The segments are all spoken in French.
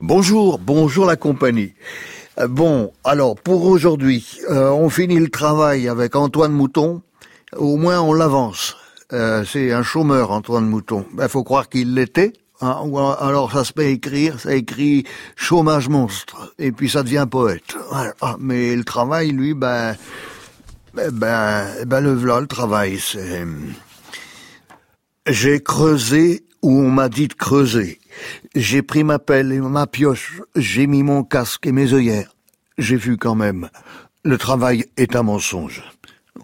Bonjour, bonjour la compagnie. Euh, Bon, alors pour aujourd'hui, euh, on finit le travail avec Antoine Mouton. Au moins on l'avance. Euh, c'est un chômeur, Antoine Mouton. Il faut croire qu'il l'était. hein, alors ça se met écrire, ça écrit chômage monstre. Et puis ça devient poète. Ah, Mais le travail, lui, ben... Ben, ben, ben le voilà le travail, c'est... J'ai creusé où on m'a dit de creuser. J'ai pris ma pelle et ma pioche, j'ai mis mon casque et mes œillères. J'ai vu quand même. Le travail est un mensonge.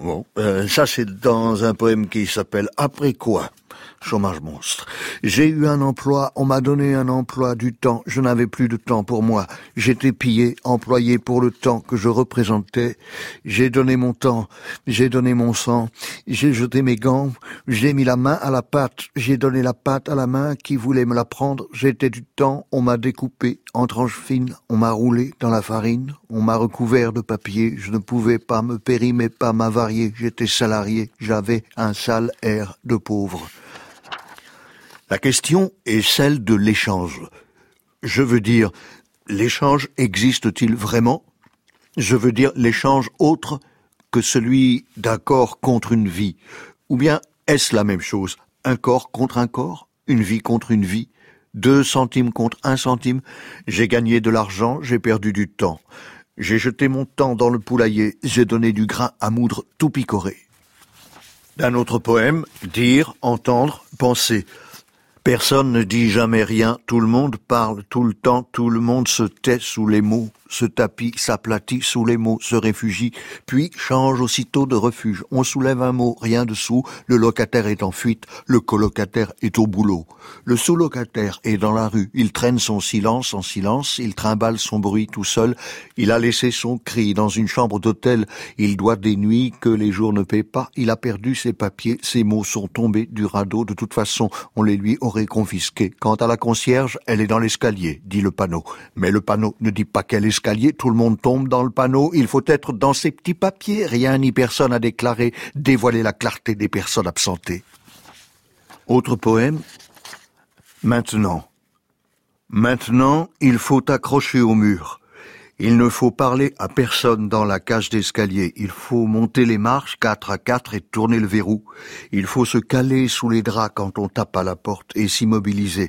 Bon, euh, ça c'est dans un poème qui s'appelle Après quoi Chômage monstre. J'ai eu un emploi, on m'a donné un emploi du temps, je n'avais plus de temps pour moi. J'étais pillé, employé pour le temps que je représentais. J'ai donné mon temps, j'ai donné mon sang, j'ai jeté mes gants, j'ai mis la main à la pâte, j'ai donné la pâte à la main qui voulait me la prendre. J'étais du temps, on m'a découpé en tranches fines, on m'a roulé dans la farine, on m'a recouvert de papier, je ne pouvais pas me périmer, pas m'avarier, j'étais salarié, j'avais un sale air de pauvre. La question est celle de l'échange. Je veux dire, l'échange existe-t-il vraiment? Je veux dire l'échange autre que celui d'un corps contre une vie. Ou bien est-ce la même chose Un corps contre un corps Une vie contre une vie Deux centimes contre un centime? J'ai gagné de l'argent, j'ai perdu du temps. J'ai jeté mon temps dans le poulailler, j'ai donné du grain à moudre tout picoré. D'un autre poème, dire, entendre, penser. Personne ne dit jamais rien, tout le monde parle tout le temps, tout le monde se tait sous les mots, se tapit, s'aplatit sous les mots, se réfugie, puis change aussitôt de refuge. On soulève un mot, rien dessous, le locataire est en fuite, le colocataire est au boulot. Le sous-locataire est dans la rue, il traîne son silence en silence, il trimballe son bruit tout seul, il a laissé son cri dans une chambre d'hôtel, il doit des nuits que les jours ne paient pas, il a perdu ses papiers, ses mots sont tombés du radeau, de toute façon, on les lui aurait confisqués. Quant à la concierge, elle est dans l'escalier, dit le panneau. Mais le panneau ne dit pas quel escalier, tout le monde tombe dans le panneau, il faut être dans ses petits papiers, rien ni personne à déclarer, dévoiler la clarté des personnes absentées. Autre poème. Maintenant. Maintenant, il faut accrocher au mur. Il ne faut parler à personne dans la cage d'escalier. Il faut monter les marches quatre à quatre et tourner le verrou. Il faut se caler sous les draps quand on tape à la porte et s'immobiliser.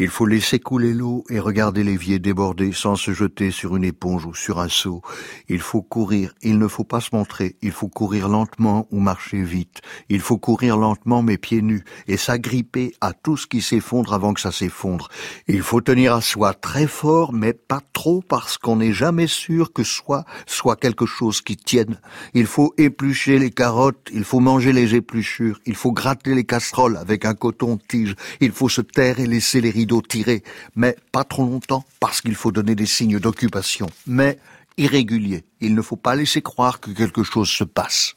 Il faut laisser couler l'eau et regarder l'évier déborder sans se jeter sur une éponge ou sur un seau. Il faut courir, il ne faut pas se montrer, il faut courir lentement ou marcher vite. Il faut courir lentement mais pieds nus et s'agripper à tout ce qui s'effondre avant que ça s'effondre. Il faut tenir à soi très fort mais pas trop parce qu'on n'est jamais sûr que soi soit quelque chose qui tienne. Il faut éplucher les carottes, il faut manger les épluchures, il faut gratter les casseroles avec un coton-tige, il faut se taire et laisser les tirés, mais pas trop longtemps parce qu'il faut donner des signes d'occupation, mais irréguliers. Il ne faut pas laisser croire que quelque chose se passe.